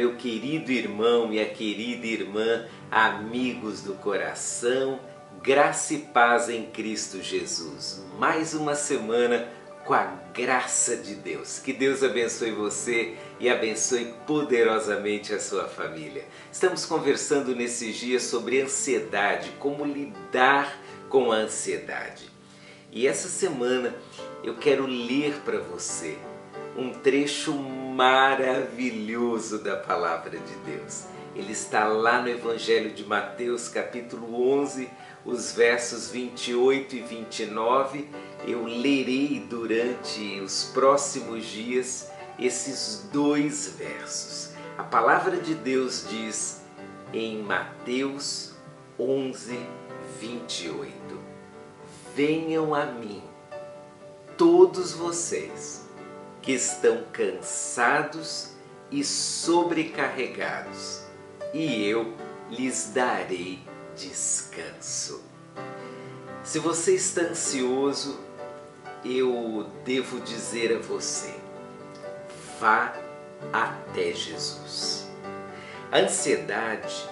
meu querido irmão, minha querida irmã, amigos do coração, graça e paz em Cristo Jesus. Mais uma semana com a graça de Deus. Que Deus abençoe você e abençoe poderosamente a sua família. Estamos conversando nesses dias sobre ansiedade, como lidar com a ansiedade. E essa semana eu quero ler para você um trecho maravilhoso da palavra de Deus. Ele está lá no Evangelho de Mateus, capítulo 11, os versos 28 e 29. Eu lerei durante os próximos dias esses dois versos. A palavra de Deus diz em Mateus 11, 28: Venham a mim, todos vocês que estão cansados e sobrecarregados, e eu lhes darei descanso. Se você está ansioso, eu devo dizer a você: vá até Jesus. A ansiedade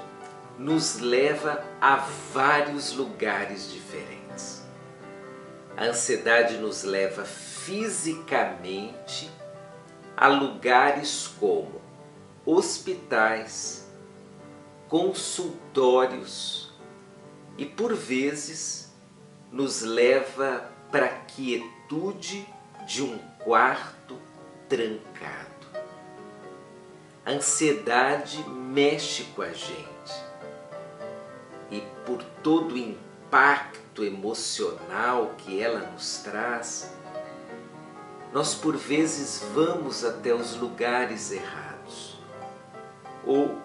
nos leva a vários lugares diferentes. A ansiedade nos leva fisicamente a lugares como hospitais, consultórios e por vezes nos leva para a quietude de um quarto trancado. A ansiedade mexe com a gente e por todo o impacto emocional que ela nos traz, nós por vezes vamos até os lugares errados ou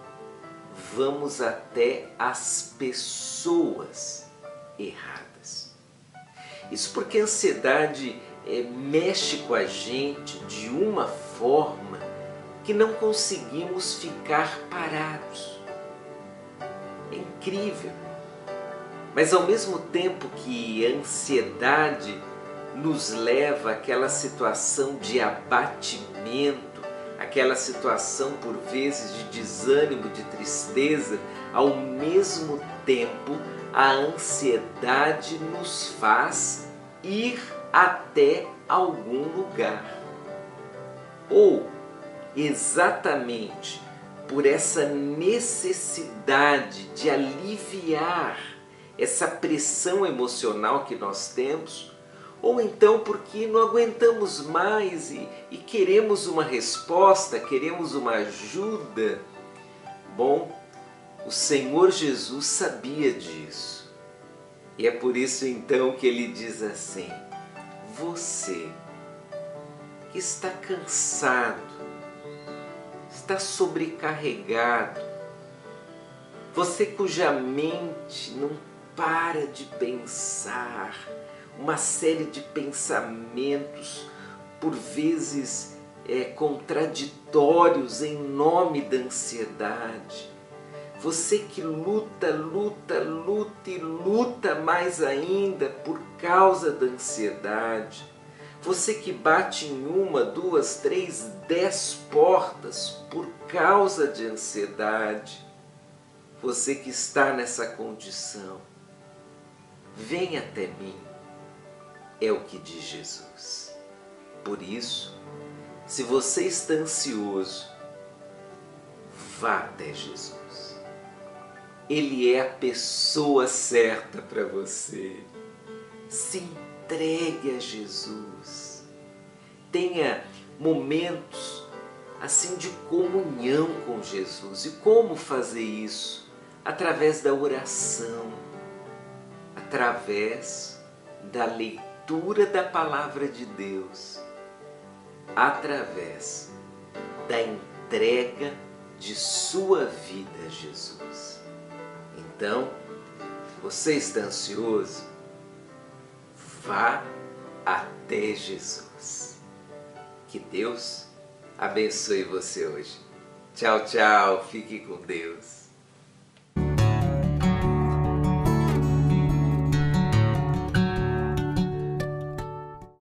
vamos até as pessoas erradas. Isso porque a ansiedade é, mexe com a gente de uma forma que não conseguimos ficar parados. É incrível. Mas ao mesmo tempo que a ansiedade nos leva àquela situação de abatimento, aquela situação por vezes de desânimo, de tristeza, ao mesmo tempo a ansiedade nos faz ir até algum lugar. Ou exatamente por essa necessidade de aliviar essa pressão emocional que nós temos, ou então porque não aguentamos mais e, e queremos uma resposta, queremos uma ajuda. Bom, o Senhor Jesus sabia disso. E é por isso então que ele diz assim: Você que está cansado, está sobrecarregado, você cuja mente não para de pensar, uma série de pensamentos, por vezes é, contraditórios em nome da ansiedade. Você que luta, luta, luta e luta mais ainda por causa da ansiedade. Você que bate em uma, duas, três, dez portas por causa de ansiedade. Você que está nessa condição. Vem até mim é o que diz Jesus. Por isso, se você está ansioso, vá até Jesus. Ele é a pessoa certa para você. Se entregue a Jesus. Tenha momentos assim de comunhão com Jesus. E como fazer isso? Através da oração, através da leitura leitura da palavra de Deus através da entrega de sua vida a Jesus. Então, você está ansioso? Vá até Jesus. Que Deus abençoe você hoje. Tchau, tchau. Fique com Deus.